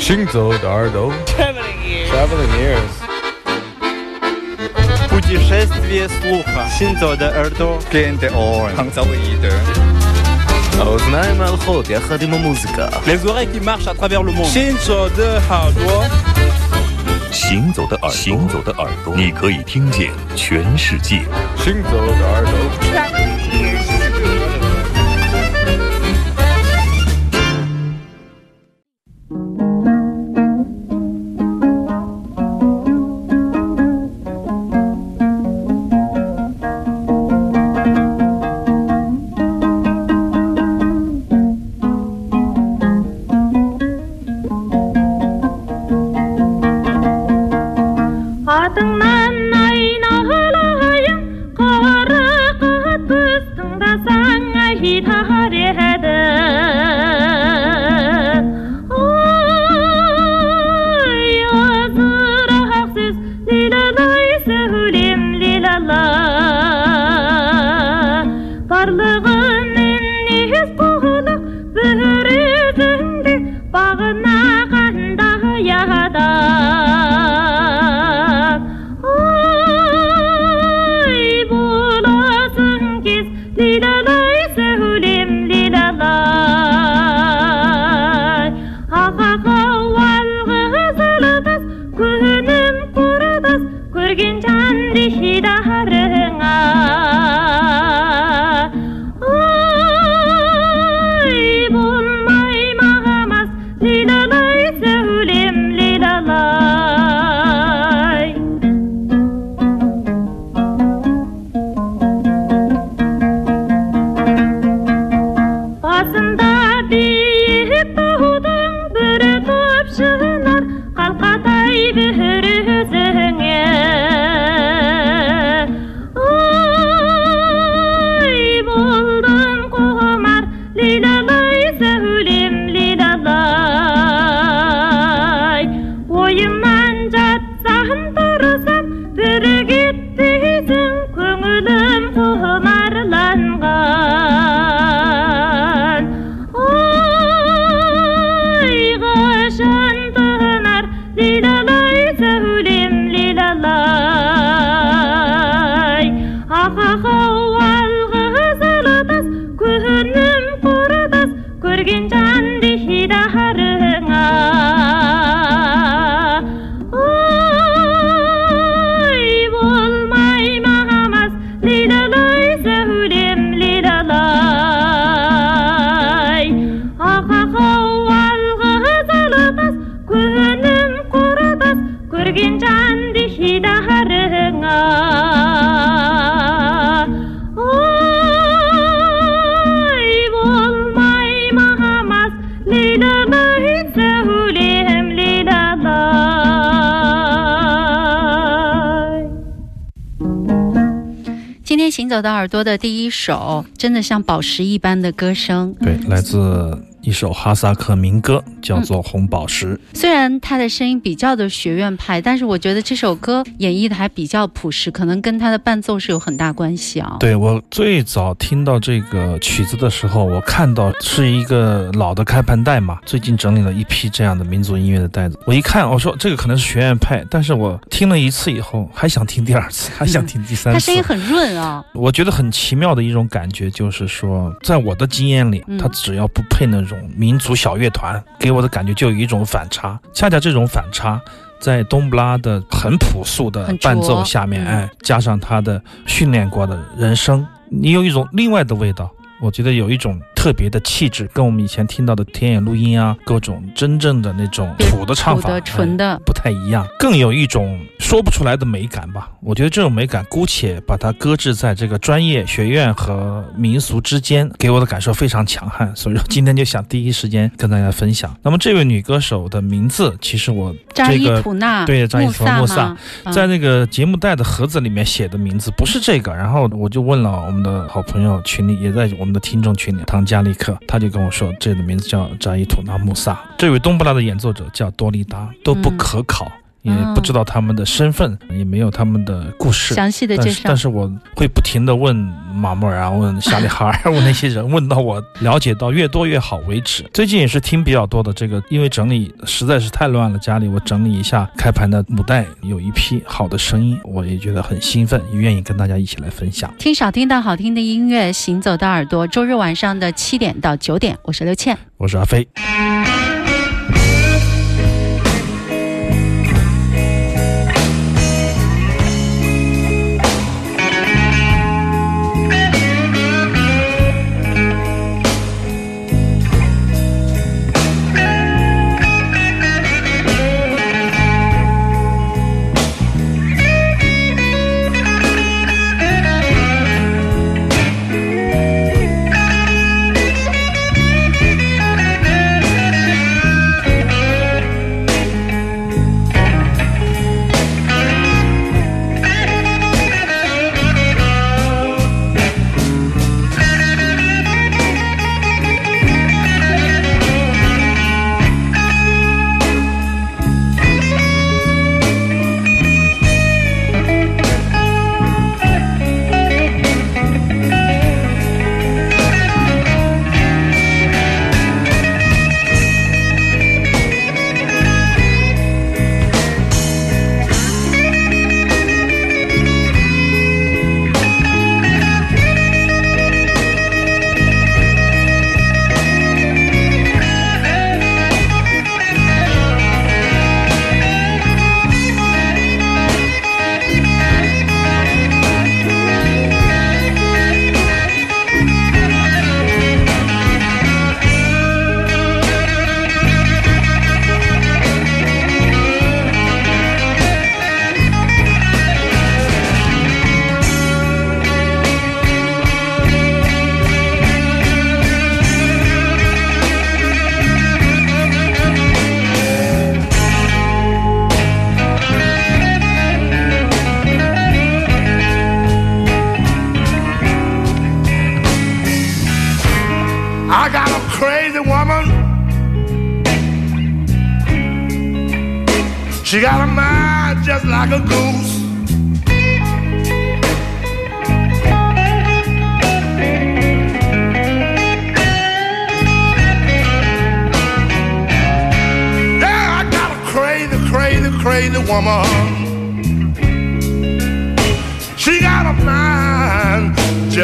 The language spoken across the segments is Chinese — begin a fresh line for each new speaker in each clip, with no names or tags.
行走的耳朵
Traveling ears.
Traveling ears
Путешествие слуха. Синзо де Эрдо.
Gen de oren. Hangzauwe ide.
האוזניים ההולכות יחד עם המוזיקה
Les oreilles qui marchent à travers le monde. Shinzo de Hardwa.
行走的耳朵，行走的耳朵，你可以听见全世界。
行走的耳朵
吉他。朵的第一首，真的像宝石一般的歌声。
对，来自一首哈萨克民歌，叫做《红宝石》。
虽然他的声音比较的学院派，但是我觉得这首歌演绎的还比较朴实，可能跟他的伴奏是有很大关系啊。
对我最早听到这个曲子的时候，我看到是一个老的开盘带嘛，最近整理了一批这样的民族音乐的带子。我一看，我说这个可能是学院派，但是我听了一次以后，还想听第二次，还想听第三次。
他声音很润啊，
我觉得很奇妙的一种感觉，就是说，在我的经验里
嗯，
他只要不配那种民族小乐团，给我的感觉就有一种反差。恰恰这种反差，在冬不拉的很朴素的伴奏下面，
嗯
哎，加上他的训练过的人声，你有一种另外的味道。我觉得有一种特别的气质，跟我们以前听到的田野录音啊，各种真正的那种土的唱法，
土的纯的
哎不太一样，更有一种说不出来的美感吧。我觉得这种美感，姑且把它搁置在这个专业学院和民俗之间，给我的感受非常强悍。所以说今天就想第一时间跟大家分享。那么这位女歌手的名字，其实我这个对扎伊
穆
吐纳穆萨在那个节目带的盒子里面写的名字不是这个，然后我就问了我们的好朋友群里，也在我们的听众群里，唐加利克，他就跟我说，这个名字叫扎伊图纳穆萨。这位东布拉的演奏者叫多利达，都不可考。也
哦
不知道他们的身份，也没有他们的故事。
详细的介绍
但是但。是我会不停的问马木尔啊，问夏利哈尔，问那些人，问到我了解到越多越好为止。最近也是听比较多的这个，因为整理实在是太乱了，家里我整理一下开盘的母带，有一批好的声音，我也觉得很兴奋，愿意跟大家一起来分享。
听少听到好听的音乐，行走的耳朵。周日晚上的七点到九点，我是刘倩。
我是阿飞。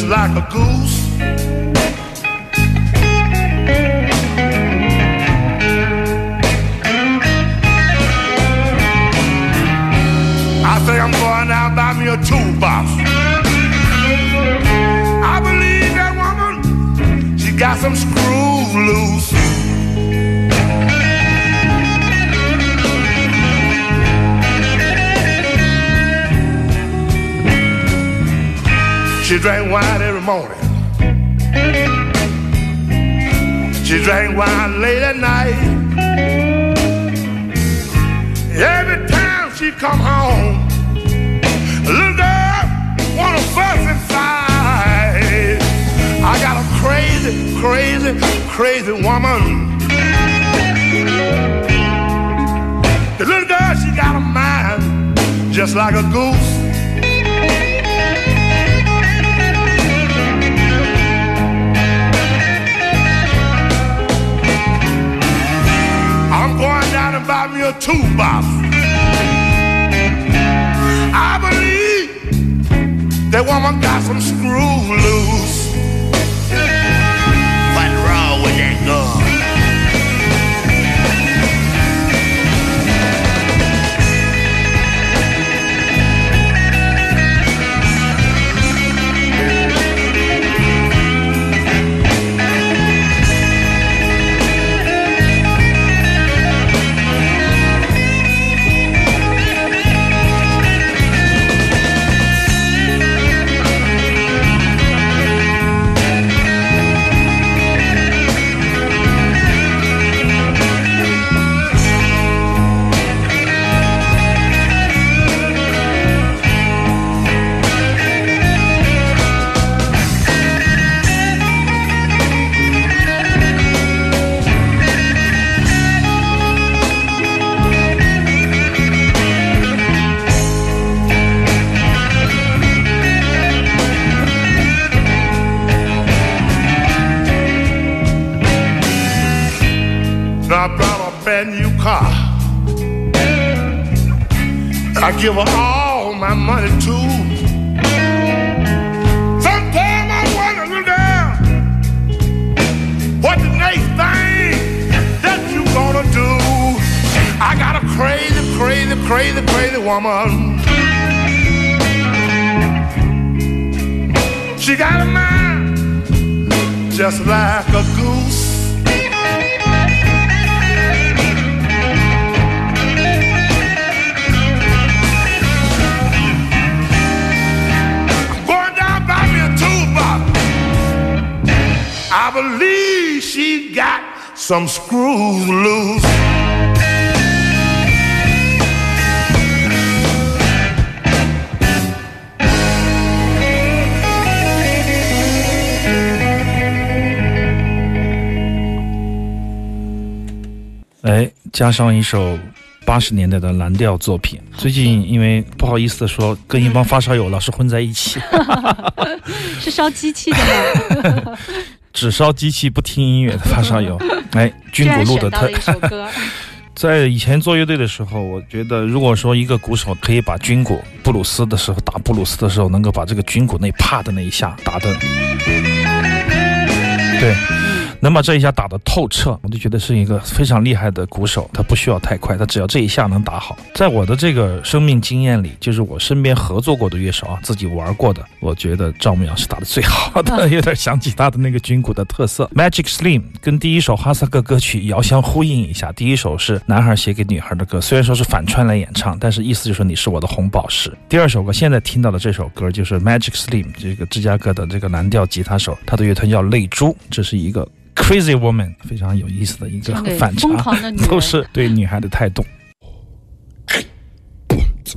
Just like a goose. She drank wine every morning. She drank wine late at night. Every time she come home, little girl wanna fuss fight. I got a crazy, crazy, crazy woman. The little girl, she got a mind just like a goose. And buy me a toolbox. I believe that woman got some screws loose. I give her all my money too. Sometimes I wonder, what the next thing that you gonna do? I got a crazy, crazy, crazy, crazy woman. She got a mind just like a goose. I believe she got some screws loose.
加上一首八十年代的蓝调作品。最近因为不好意思的说，跟一帮发烧友老是混在一起，
是烧机器的吗？
只烧机器不听音乐的发烧友。哎，军鼓录的特 在以前做乐队的时候，我觉得如果说一个鼓手可以把军鼓布鲁斯的时候打布鲁斯的时候，能够把这个军鼓那啪的那一下打的，对，能把这一下打得透彻，我就觉得是一个非常厉害的鼓手。他不需要太快，他只要这一下能打好。在我的这个生命经验里，就是我身边合作过的乐手啊，自己玩过的，我觉得赵牧阳是打得最好的，有点想起他的那个军鼓的特色。Magic Slim 跟第一首哈萨克歌曲遥相呼应一下，第一首是男孩写给女孩的歌，虽然说是反串来演唱，但是意思就是你是我的红宝石。第二首歌现在听到的这首歌就是 Magic Slim 这个芝加哥的这个蓝调吉他手，他的乐团叫泪珠，这是一个 Crazy Woman，非常有意思的一个反差
疯狂的女，
都是对女孩的态度。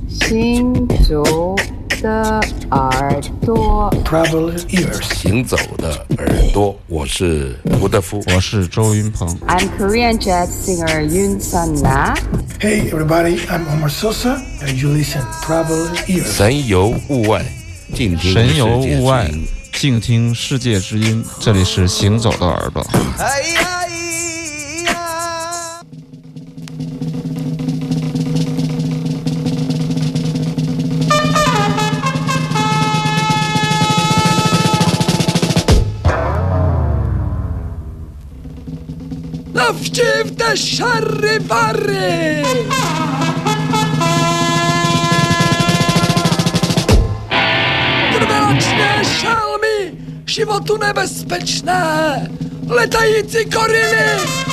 行走的耳朵，Travel ears，。
行走的耳朵，我是胡德夫，
我是周云鹏。
I'm Korean jazz singer Yoon Sun Na.
Hey everybody, I'm Omar Sosa, and you listen Travel Ears.
神游物外，静听
神游
世界
物外
之音，
静听世界之音这里是行走的耳朵。
Životu nebezpečné, letající gorily!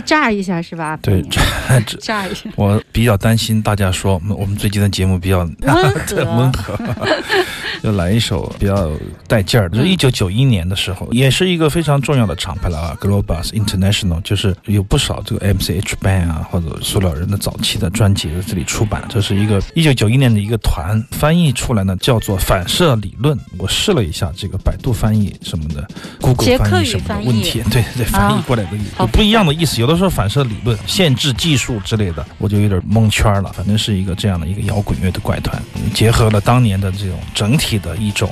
炸一下是吧？
对，
炸 炸一下。
我比较担心大家说我们我们最近的节目比较
温 和
温和，就来一首比较带劲儿的。就是一九九一年的时候，也是一个非常重要的厂牌了啊，Globus International，就是有不少这个 MCH Band 啊或者塑料人的早期的专辑在这里出版。这是一个一九九一年的一个团翻译出来呢，叫做反射理论。我试了一下这个百度翻译什么的，Google 翻译什么的问题，对对，翻译过来的不一样的意思。有的时候反射理论、限制技术之类的，我就有点蒙圈了。反正是一个这样的一个摇滚乐的怪团，嗯结合了当年的这种整体的一种。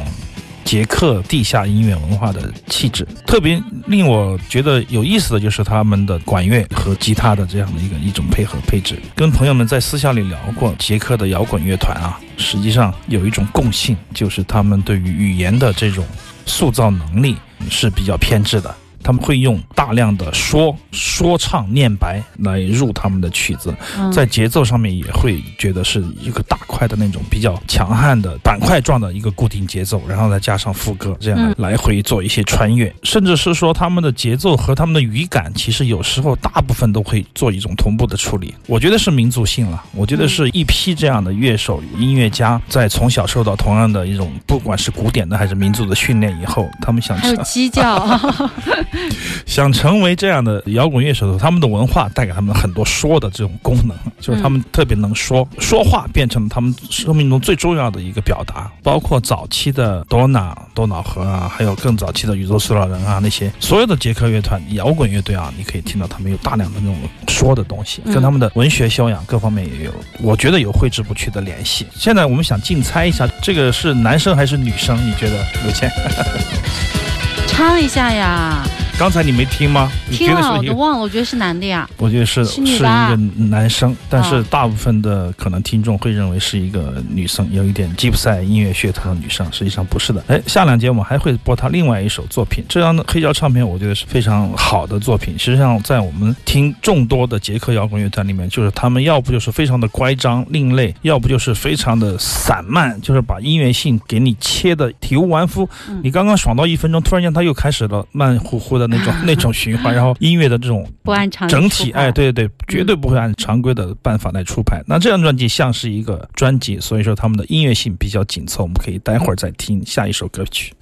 捷克地下音乐文化的气质，特别令我觉得有意思的就是他们的管乐和吉他的这样的一个一种配合配置。跟朋友们在私下里聊过，捷克的摇滚乐团啊，实际上有一种共性，就是他们对于语言的这种塑造能力是比较偏执的。他们会用大量的说、说唱、念白来入他们的曲子，
嗯。
在节奏上面也会觉得是一个大块的那种比较强悍的板块状的一个固定节奏，然后再加上副歌，这样
嗯。
来回做一些穿越，甚至是说他们的节奏和他们的语感，其实有时候大部分都会做一种同步的处理。我觉得是民族性了，我觉得是一批这样的乐手、音乐家在从小受到同样的一种不管是古典的还是民族的训练以后，他们想
还有鸡叫，
想成为这样的摇滚乐手的他们的文化带给他们很多说的这种功能，就是他们特别能说，说话变成了他们生命中最重要的一个表达。包括早期的多纳、多瑙河啊，还有更早期的宇宙塑料人啊，那些所有的捷克乐团、摇滚乐队啊，你可以听到他们有大量的那种说的东西，
嗯
跟他们的文学修养各方面也有，我觉得有挥之不去的联系。现在我们想竞猜一下，这个是男生还是女生？你觉得，刘谦？
唱一下呀！
刚才你没听吗？你
听了我都忘了，我觉得是男的呀。
我觉得是
是
是一个男生，但是
哦
大部分的可能听众会认为是一个女生，有一点吉普赛音乐噱头的女生，实际上不是的。哎，下两节我们还会播她另外一首作品，这张的黑胶唱片我觉得是非常好的作品。实际上，在我们听众多的捷克摇滚乐团里面，就是他们要不就是非常的乖张另类，要不就是非常的散漫，就是把音乐性给你切的体无完肤。
嗯
你刚刚爽到一分钟，突然间他又开始了慢乎乎的那种 那种循环，然后音乐的这种
不按常
整体，哎，对对对，绝对不会按常规的办法来出牌。那这张专辑像是一个专辑，所以说他们的音乐性比较紧凑。我们可以待会儿再听下一首歌曲。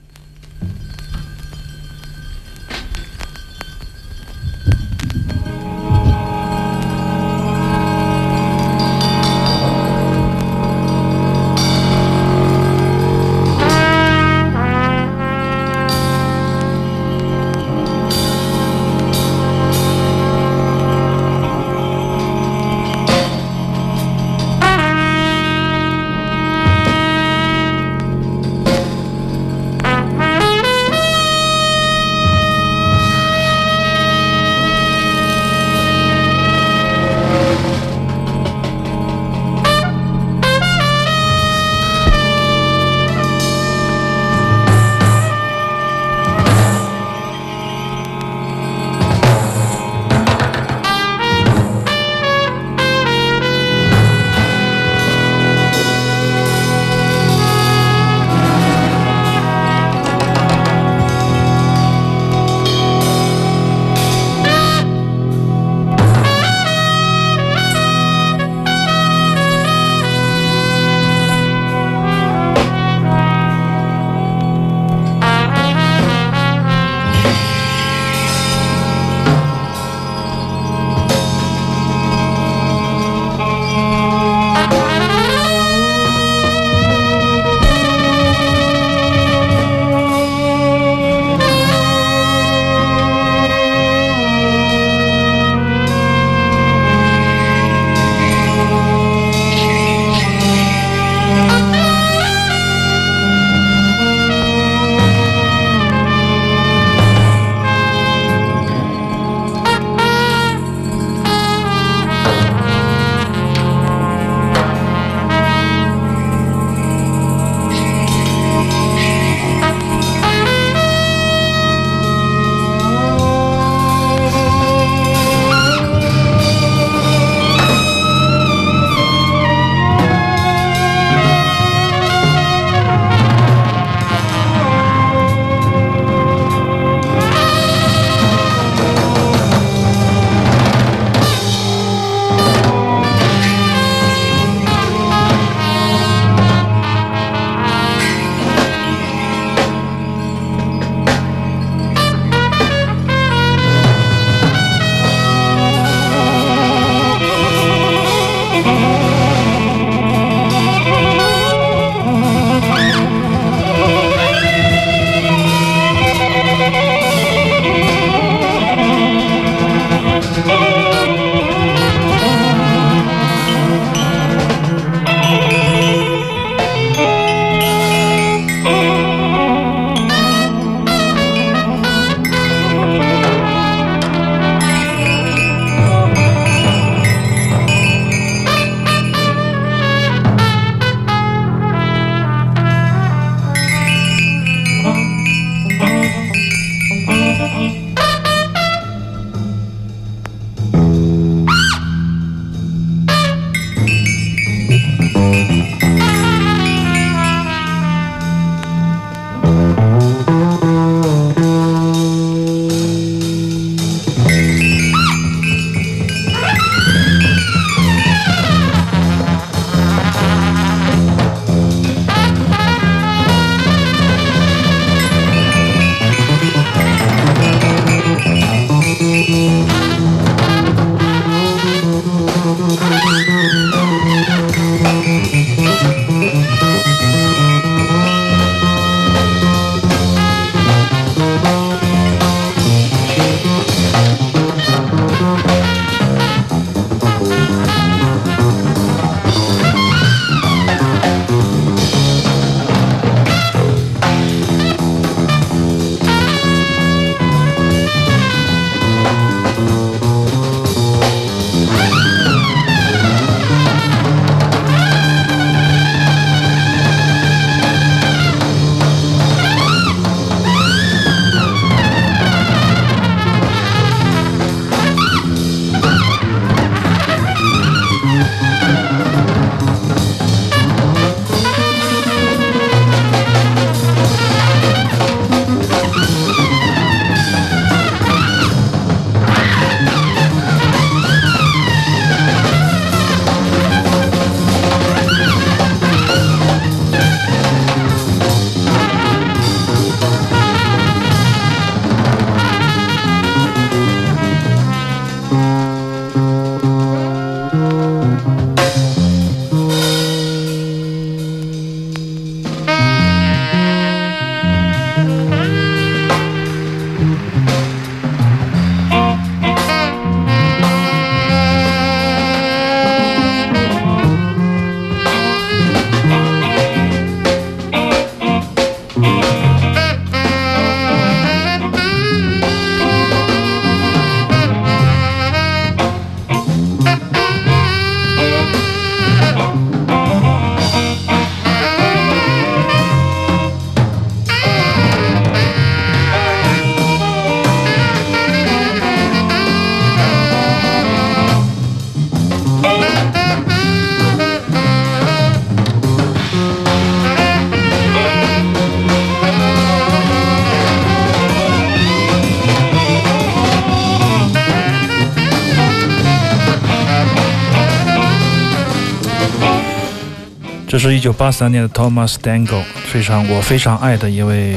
是一九八三年的 Thomas Dangle，非常我非常爱的一位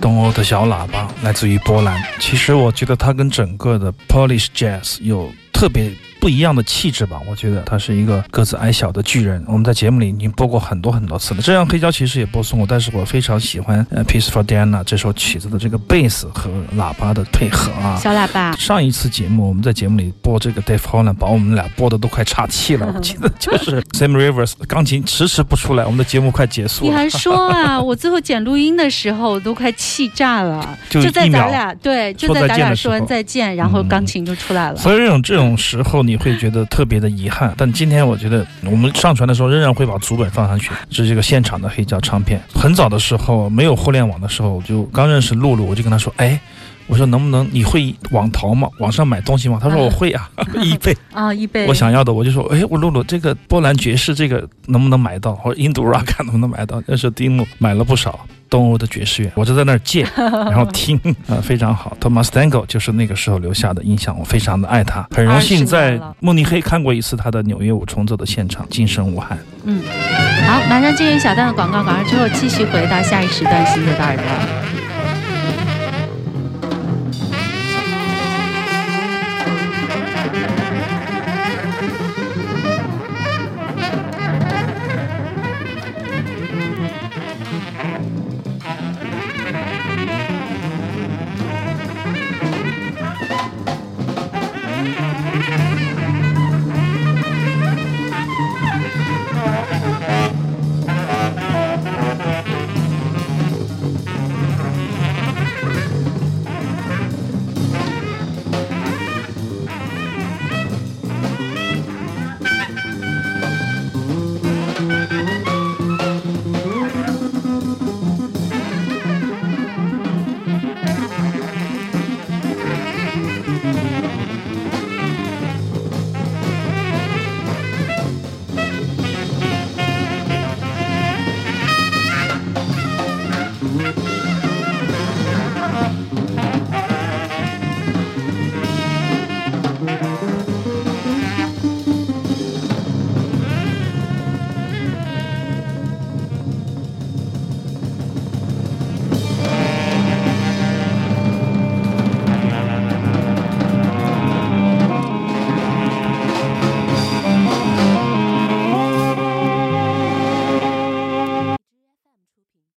东欧的小喇叭，来自于波兰。其实我觉得他跟整个的 Polish Jazz 有特别。不一样的气质吧，我觉得他是一个个子矮小的巨人。我们在节目里已经播过很多很多次了，这样黑胶其实也播送过，但是我非常喜欢呃《Peace for Diana》这首曲子的这个贝斯和喇叭的配合啊。
小喇叭。
上一次节目我们在节目里播这个 Dave Holland，把我们俩播的都快岔气了。我记得就是 Sam Rivers 钢琴迟迟不出来，我们的节目快结束了。
你还说啊？我最后剪录音的时候都快气炸了，
就
在咱俩对，就在咱俩说完再见，然后钢琴就出来了。
所以这种这种时候你会觉得特别。的遗憾，但今天我觉得我们上传的时候仍然会把主本放上去，是这个现场的黑胶唱片。很早的时候没有互联网的时候，我就刚认识露露，我就跟她说：“哎，我说能不能你会网淘吗？网上买东西吗？”他说：“我会啊，易贝
啊，易贝。”
我想要的我就说：“哎，我露露这个波兰爵士这个能不能买到？或者印度 rock 能不能买到？”那时候丁木买了不少。东欧的爵士乐，我就在那儿借，然后听，呃，非常好。Thomas Dangle 就是那个时候留下的印象，我非常的爱他，很荣幸在慕尼黑看过一次他的纽约五重奏的现场，今生无憾。
嗯，好，马上进入小段的广告，广告之后继续回到下一时段，新的大耳朵。